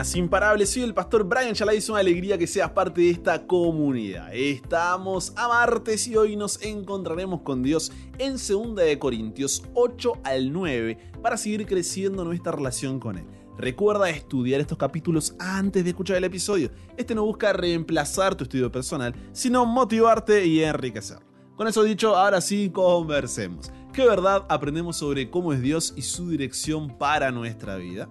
buenas, imparables. Soy el pastor Brian Chalai. Es una alegría que seas parte de esta comunidad. Estamos a martes y hoy nos encontraremos con Dios en 2 de Corintios 8 al 9 para seguir creciendo nuestra relación con Él. Recuerda estudiar estos capítulos antes de escuchar el episodio. Este no busca reemplazar tu estudio personal, sino motivarte y enriquecer. Con eso dicho, ahora sí conversemos. ¿Qué verdad aprendemos sobre cómo es Dios y su dirección para nuestra vida?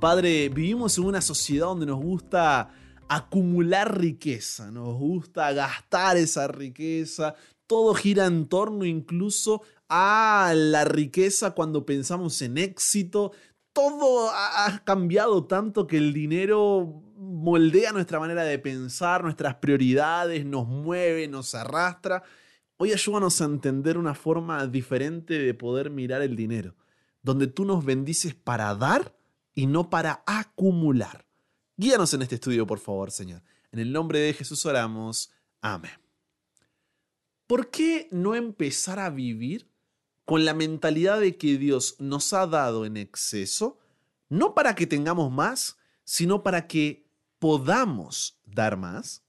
Padre, vivimos en una sociedad donde nos gusta acumular riqueza, nos gusta gastar esa riqueza, todo gira en torno incluso a la riqueza cuando pensamos en éxito, todo ha cambiado tanto que el dinero moldea nuestra manera de pensar, nuestras prioridades, nos mueve, nos arrastra. Hoy ayúdanos a entender una forma diferente de poder mirar el dinero, donde tú nos bendices para dar y no para acumular. Guíanos en este estudio, por favor, Señor. En el nombre de Jesús oramos. Amén. ¿Por qué no empezar a vivir con la mentalidad de que Dios nos ha dado en exceso, no para que tengamos más, sino para que podamos dar más?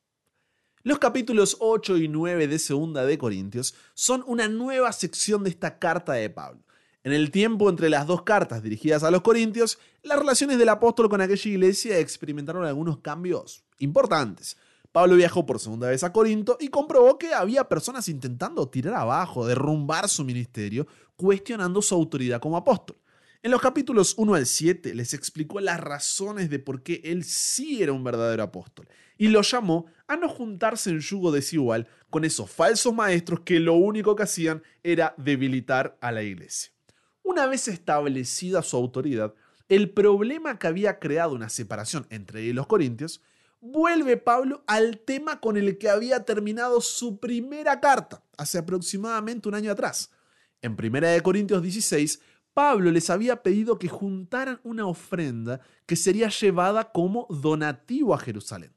Los capítulos 8 y 9 de Segunda de Corintios son una nueva sección de esta carta de Pablo. En el tiempo entre las dos cartas dirigidas a los corintios, las relaciones del apóstol con aquella iglesia experimentaron algunos cambios importantes. Pablo viajó por segunda vez a Corinto y comprobó que había personas intentando tirar abajo, derrumbar su ministerio, cuestionando su autoridad como apóstol. En los capítulos 1 al 7 les explicó las razones de por qué él sí era un verdadero apóstol y lo llamó a no juntarse en yugo desigual con esos falsos maestros que lo único que hacían era debilitar a la iglesia. Una vez establecida su autoridad, el problema que había creado una separación entre él y los corintios, vuelve Pablo al tema con el que había terminado su primera carta, hace aproximadamente un año atrás. En 1 Corintios 16, Pablo les había pedido que juntaran una ofrenda que sería llevada como donativo a Jerusalén.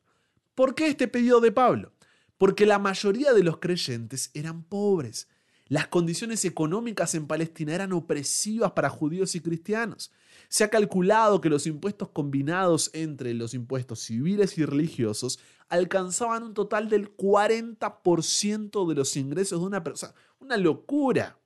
¿Por qué este pedido de Pablo? Porque la mayoría de los creyentes eran pobres las condiciones económicas en Palestina eran opresivas para judíos y cristianos. Se ha calculado que los impuestos combinados entre los impuestos civiles y religiosos alcanzaban un total del 40% de los ingresos de una persona. Una locura.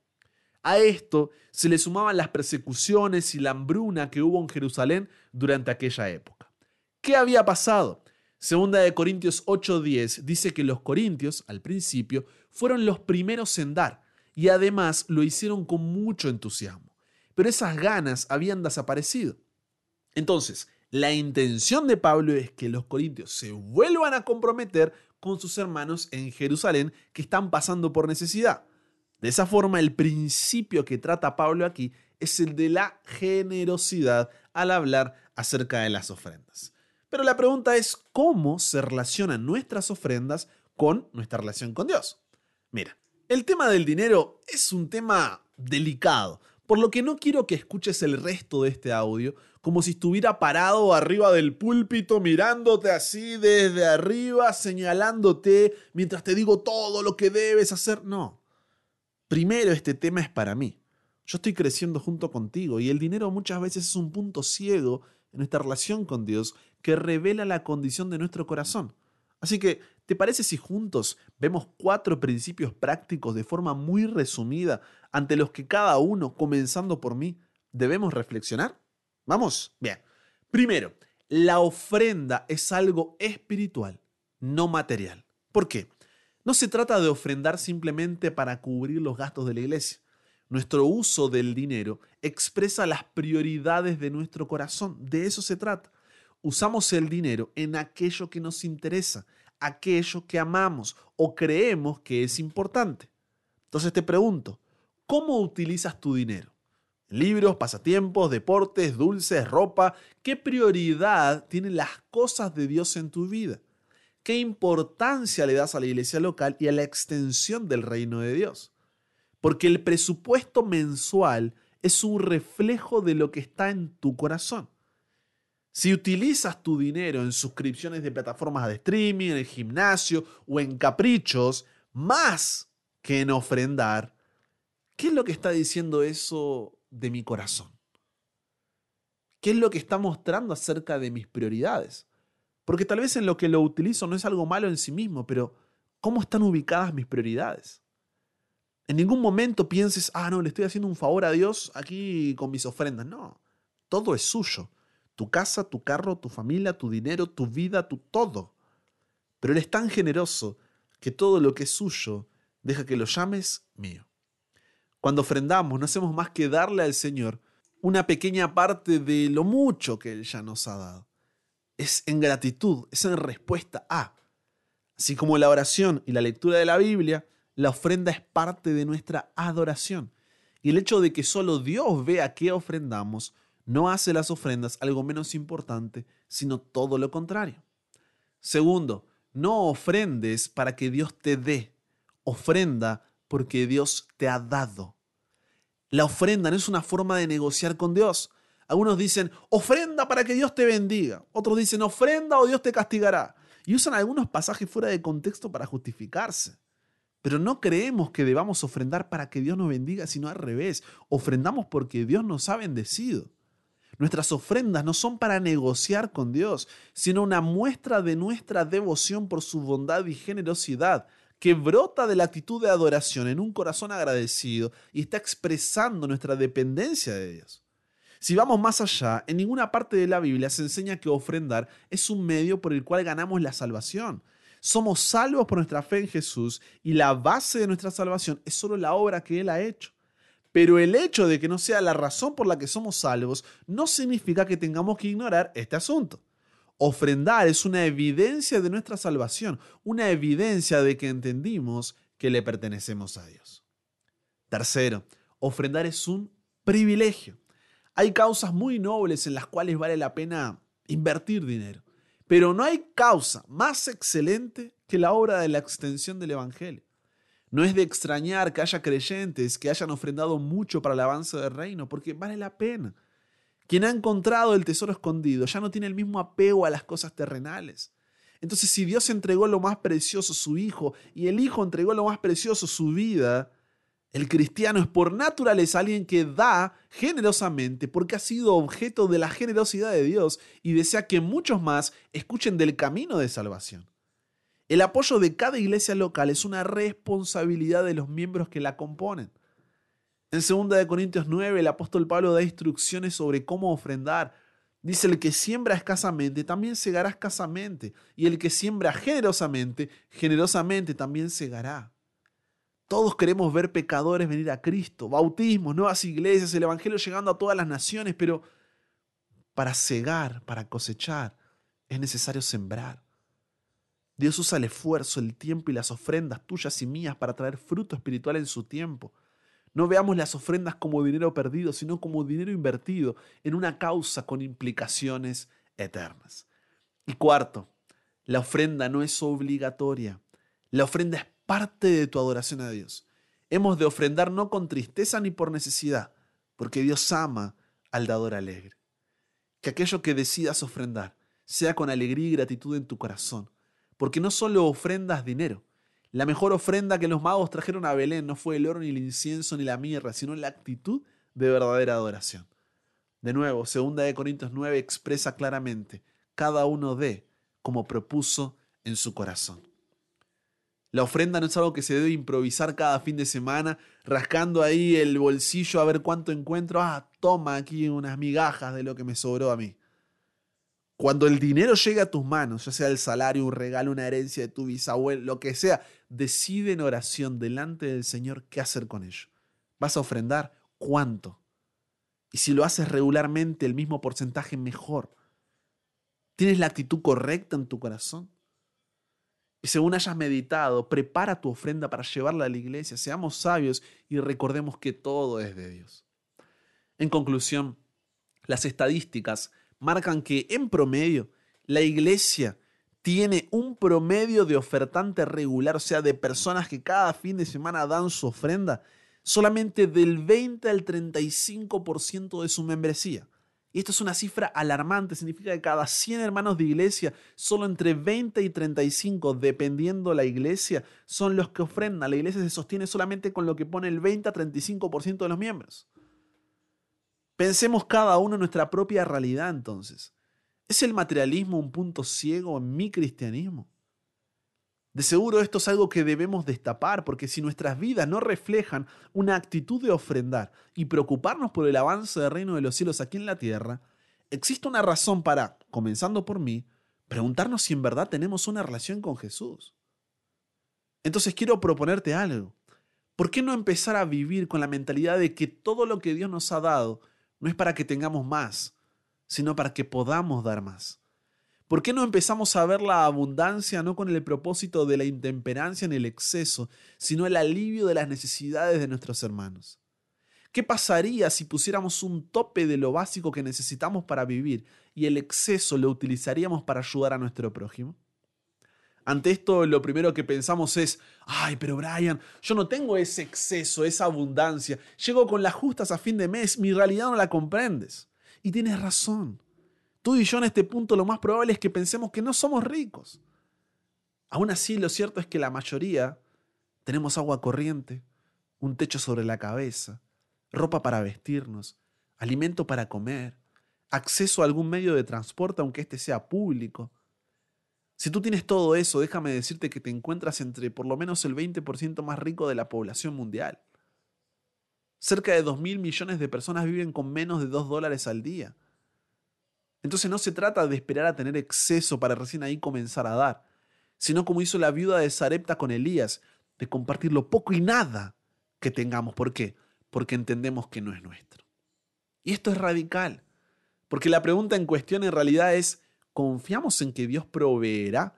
A esto se le sumaban las persecuciones y la hambruna que hubo en Jerusalén durante aquella época. ¿Qué había pasado? Segunda de Corintios 8:10 dice que los corintios, al principio, fueron los primeros en dar, y además lo hicieron con mucho entusiasmo. Pero esas ganas habían desaparecido. Entonces, la intención de Pablo es que los corintios se vuelvan a comprometer con sus hermanos en Jerusalén que están pasando por necesidad. De esa forma, el principio que trata Pablo aquí es el de la generosidad al hablar acerca de las ofrendas. Pero la pregunta es, ¿cómo se relacionan nuestras ofrendas con nuestra relación con Dios? Mira, el tema del dinero es un tema delicado, por lo que no quiero que escuches el resto de este audio como si estuviera parado arriba del púlpito mirándote así desde arriba, señalándote mientras te digo todo lo que debes hacer. No. Primero este tema es para mí. Yo estoy creciendo junto contigo y el dinero muchas veces es un punto ciego en nuestra relación con Dios que revela la condición de nuestro corazón. Así que, ¿te parece si juntos vemos cuatro principios prácticos de forma muy resumida ante los que cada uno, comenzando por mí, debemos reflexionar? Vamos, bien. Primero, la ofrenda es algo espiritual, no material. ¿Por qué? No se trata de ofrendar simplemente para cubrir los gastos de la iglesia. Nuestro uso del dinero expresa las prioridades de nuestro corazón. De eso se trata usamos el dinero en aquello que nos interesa, aquello que amamos o creemos que es importante. Entonces te pregunto, ¿cómo utilizas tu dinero? Libros, pasatiempos, deportes, dulces, ropa. ¿Qué prioridad tienen las cosas de Dios en tu vida? ¿Qué importancia le das a la iglesia local y a la extensión del reino de Dios? Porque el presupuesto mensual es un reflejo de lo que está en tu corazón. Si utilizas tu dinero en suscripciones de plataformas de streaming, en el gimnasio o en caprichos, más que en ofrendar, ¿qué es lo que está diciendo eso de mi corazón? ¿Qué es lo que está mostrando acerca de mis prioridades? Porque tal vez en lo que lo utilizo no es algo malo en sí mismo, pero ¿cómo están ubicadas mis prioridades? En ningún momento pienses, ah, no, le estoy haciendo un favor a Dios aquí con mis ofrendas. No, todo es suyo. Tu casa, tu carro, tu familia, tu dinero, tu vida, tu todo. Pero Él es tan generoso que todo lo que es suyo deja que lo llames mío. Cuando ofrendamos, no hacemos más que darle al Señor una pequeña parte de lo mucho que Él ya nos ha dado. Es en gratitud, es en respuesta a. Así como la oración y la lectura de la Biblia, la ofrenda es parte de nuestra adoración. Y el hecho de que solo Dios vea qué ofrendamos no hace las ofrendas algo menos importante, sino todo lo contrario. Segundo, no ofrendes para que Dios te dé, ofrenda porque Dios te ha dado. La ofrenda no es una forma de negociar con Dios. Algunos dicen, ofrenda para que Dios te bendiga. Otros dicen, ofrenda o Dios te castigará. Y usan algunos pasajes fuera de contexto para justificarse. Pero no creemos que debamos ofrendar para que Dios nos bendiga, sino al revés. Ofrendamos porque Dios nos ha bendecido. Nuestras ofrendas no son para negociar con Dios, sino una muestra de nuestra devoción por su bondad y generosidad, que brota de la actitud de adoración en un corazón agradecido y está expresando nuestra dependencia de Dios. Si vamos más allá, en ninguna parte de la Biblia se enseña que ofrendar es un medio por el cual ganamos la salvación. Somos salvos por nuestra fe en Jesús y la base de nuestra salvación es solo la obra que Él ha hecho. Pero el hecho de que no sea la razón por la que somos salvos no significa que tengamos que ignorar este asunto. Ofrendar es una evidencia de nuestra salvación, una evidencia de que entendimos que le pertenecemos a Dios. Tercero, ofrendar es un privilegio. Hay causas muy nobles en las cuales vale la pena invertir dinero, pero no hay causa más excelente que la obra de la extensión del Evangelio. No es de extrañar que haya creyentes que hayan ofrendado mucho para el avance del reino, porque vale la pena. Quien ha encontrado el tesoro escondido ya no tiene el mismo apego a las cosas terrenales. Entonces, si Dios entregó lo más precioso, su Hijo, y el Hijo entregó lo más precioso, su vida, el cristiano es por naturaleza alguien que da generosamente porque ha sido objeto de la generosidad de Dios y desea que muchos más escuchen del camino de salvación. El apoyo de cada iglesia local es una responsabilidad de los miembros que la componen. En 2 Corintios 9, el apóstol Pablo da instrucciones sobre cómo ofrendar. Dice, el que siembra escasamente, también segará escasamente. Y el que siembra generosamente, generosamente también segará. Todos queremos ver pecadores venir a Cristo, bautismos, nuevas iglesias, el Evangelio llegando a todas las naciones, pero para cegar, para cosechar, es necesario sembrar. Dios usa el esfuerzo, el tiempo y las ofrendas tuyas y mías para traer fruto espiritual en su tiempo. No veamos las ofrendas como dinero perdido, sino como dinero invertido en una causa con implicaciones eternas. Y cuarto, la ofrenda no es obligatoria. La ofrenda es parte de tu adoración a Dios. Hemos de ofrendar no con tristeza ni por necesidad, porque Dios ama al dador alegre. Que aquello que decidas ofrendar sea con alegría y gratitud en tu corazón, porque no solo ofrendas dinero, la mejor ofrenda que los magos trajeron a Belén no fue el oro, ni el incienso, ni la mirra, sino la actitud de verdadera adoración. De nuevo, 2 de Corintios 9 expresa claramente, cada uno dé como propuso en su corazón. La ofrenda no es algo que se debe improvisar cada fin de semana, rascando ahí el bolsillo a ver cuánto encuentro. Ah, toma aquí unas migajas de lo que me sobró a mí. Cuando el dinero llega a tus manos, ya sea el salario, un regalo, una herencia de tu bisabuelo, lo que sea, decide en oración delante del Señor qué hacer con ello. ¿Vas a ofrendar? ¿Cuánto? Y si lo haces regularmente, el mismo porcentaje, mejor. ¿Tienes la actitud correcta en tu corazón? Y según hayas meditado, prepara tu ofrenda para llevarla a la iglesia. Seamos sabios y recordemos que todo es de Dios. En conclusión, las estadísticas marcan que en promedio la iglesia tiene un promedio de ofertante regular, o sea, de personas que cada fin de semana dan su ofrenda, solamente del 20 al 35% de su membresía. Y esto es una cifra alarmante, significa que cada 100 hermanos de iglesia, solo entre 20 y 35, dependiendo la iglesia, son los que ofrendan. La iglesia se sostiene solamente con lo que pone el 20 a 35% de los miembros. Pensemos cada uno en nuestra propia realidad entonces. ¿Es el materialismo un punto ciego en mi cristianismo? De seguro esto es algo que debemos destapar, porque si nuestras vidas no reflejan una actitud de ofrendar y preocuparnos por el avance del reino de los cielos aquí en la tierra, existe una razón para, comenzando por mí, preguntarnos si en verdad tenemos una relación con Jesús. Entonces quiero proponerte algo. ¿Por qué no empezar a vivir con la mentalidad de que todo lo que Dios nos ha dado no es para que tengamos más, sino para que podamos dar más? ¿Por qué no empezamos a ver la abundancia no con el propósito de la intemperancia en el exceso, sino el alivio de las necesidades de nuestros hermanos? ¿Qué pasaría si pusiéramos un tope de lo básico que necesitamos para vivir y el exceso lo utilizaríamos para ayudar a nuestro prójimo? Ante esto lo primero que pensamos es, ay, pero Brian, yo no tengo ese exceso, esa abundancia, llego con las justas a fin de mes, mi realidad no la comprendes. Y tienes razón. Tú y yo en este punto lo más probable es que pensemos que no somos ricos. Aún así, lo cierto es que la mayoría tenemos agua corriente, un techo sobre la cabeza, ropa para vestirnos, alimento para comer, acceso a algún medio de transporte aunque éste sea público. Si tú tienes todo eso, déjame decirte que te encuentras entre por lo menos el 20% más rico de la población mundial. Cerca de 2 mil millones de personas viven con menos de 2 dólares al día. Entonces no se trata de esperar a tener exceso para recién ahí comenzar a dar, sino como hizo la viuda de Sarepta con Elías, de compartir lo poco y nada que tengamos. ¿Por qué? Porque entendemos que no es nuestro. Y esto es radical, porque la pregunta en cuestión en realidad es, ¿confiamos en que Dios proveerá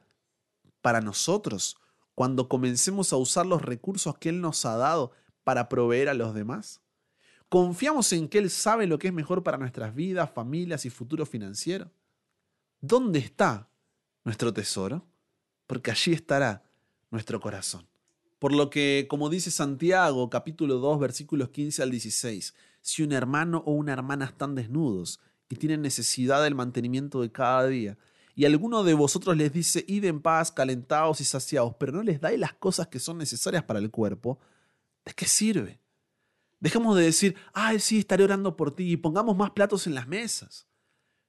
para nosotros cuando comencemos a usar los recursos que Él nos ha dado para proveer a los demás? ¿Confiamos en que Él sabe lo que es mejor para nuestras vidas, familias y futuro financiero? ¿Dónde está nuestro tesoro? Porque allí estará nuestro corazón. Por lo que, como dice Santiago, capítulo 2, versículos 15 al 16, si un hermano o una hermana están desnudos y tienen necesidad del mantenimiento de cada día, y alguno de vosotros les dice, id en paz, calentados y saciados, pero no les dais las cosas que son necesarias para el cuerpo, ¿de qué sirve? Dejemos de decir, ay, sí, estaré orando por ti y pongamos más platos en las mesas.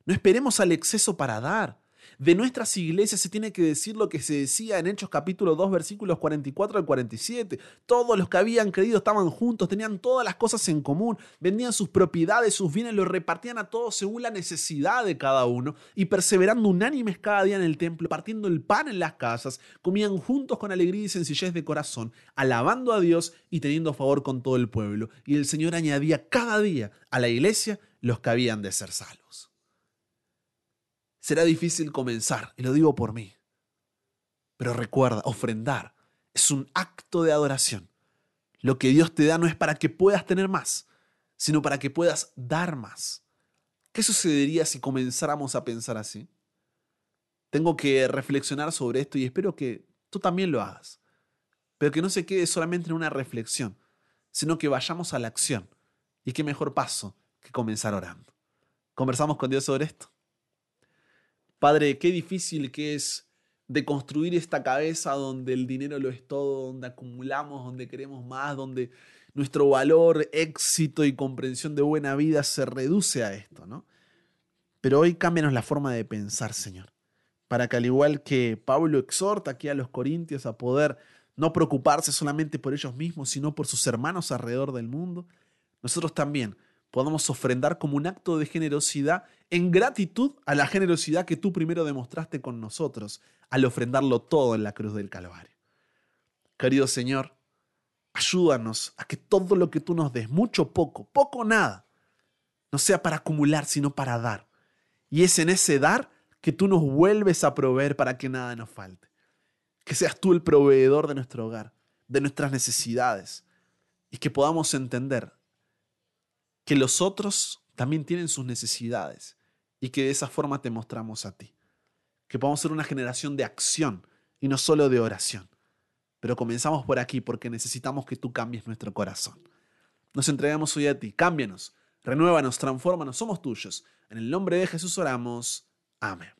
No esperemos al exceso para dar. De nuestras iglesias se tiene que decir lo que se decía en Hechos capítulo 2 versículos 44 al 47. Todos los que habían creído estaban juntos, tenían todas las cosas en común, vendían sus propiedades, sus bienes, los repartían a todos según la necesidad de cada uno y perseverando unánimes cada día en el templo, partiendo el pan en las casas, comían juntos con alegría y sencillez de corazón, alabando a Dios y teniendo favor con todo el pueblo. Y el Señor añadía cada día a la iglesia los que habían de ser salvos. Será difícil comenzar, y lo digo por mí. Pero recuerda, ofrendar es un acto de adoración. Lo que Dios te da no es para que puedas tener más, sino para que puedas dar más. ¿Qué sucedería si comenzáramos a pensar así? Tengo que reflexionar sobre esto y espero que tú también lo hagas. Pero que no se quede solamente en una reflexión, sino que vayamos a la acción. Y qué mejor paso que comenzar orando. ¿Conversamos con Dios sobre esto? Padre, qué difícil que es de construir esta cabeza donde el dinero lo es todo, donde acumulamos, donde queremos más, donde nuestro valor, éxito y comprensión de buena vida se reduce a esto, ¿no? Pero hoy cámbianos la forma de pensar, Señor, para que al igual que Pablo exhorta aquí a los corintios a poder no preocuparse solamente por ellos mismos, sino por sus hermanos alrededor del mundo, nosotros también podamos ofrendar como un acto de generosidad en gratitud a la generosidad que tú primero demostraste con nosotros al ofrendarlo todo en la cruz del Calvario. Querido Señor, ayúdanos a que todo lo que tú nos des, mucho poco, poco nada, no sea para acumular, sino para dar. Y es en ese dar que tú nos vuelves a proveer para que nada nos falte. Que seas tú el proveedor de nuestro hogar, de nuestras necesidades, y que podamos entender que los otros también tienen sus necesidades y que de esa forma te mostramos a ti. Que podamos ser una generación de acción y no solo de oración. Pero comenzamos por aquí porque necesitamos que tú cambies nuestro corazón. Nos entregamos hoy a ti, cámbianos, renuévanos, transfórmanos, somos tuyos. En el nombre de Jesús oramos. Amén.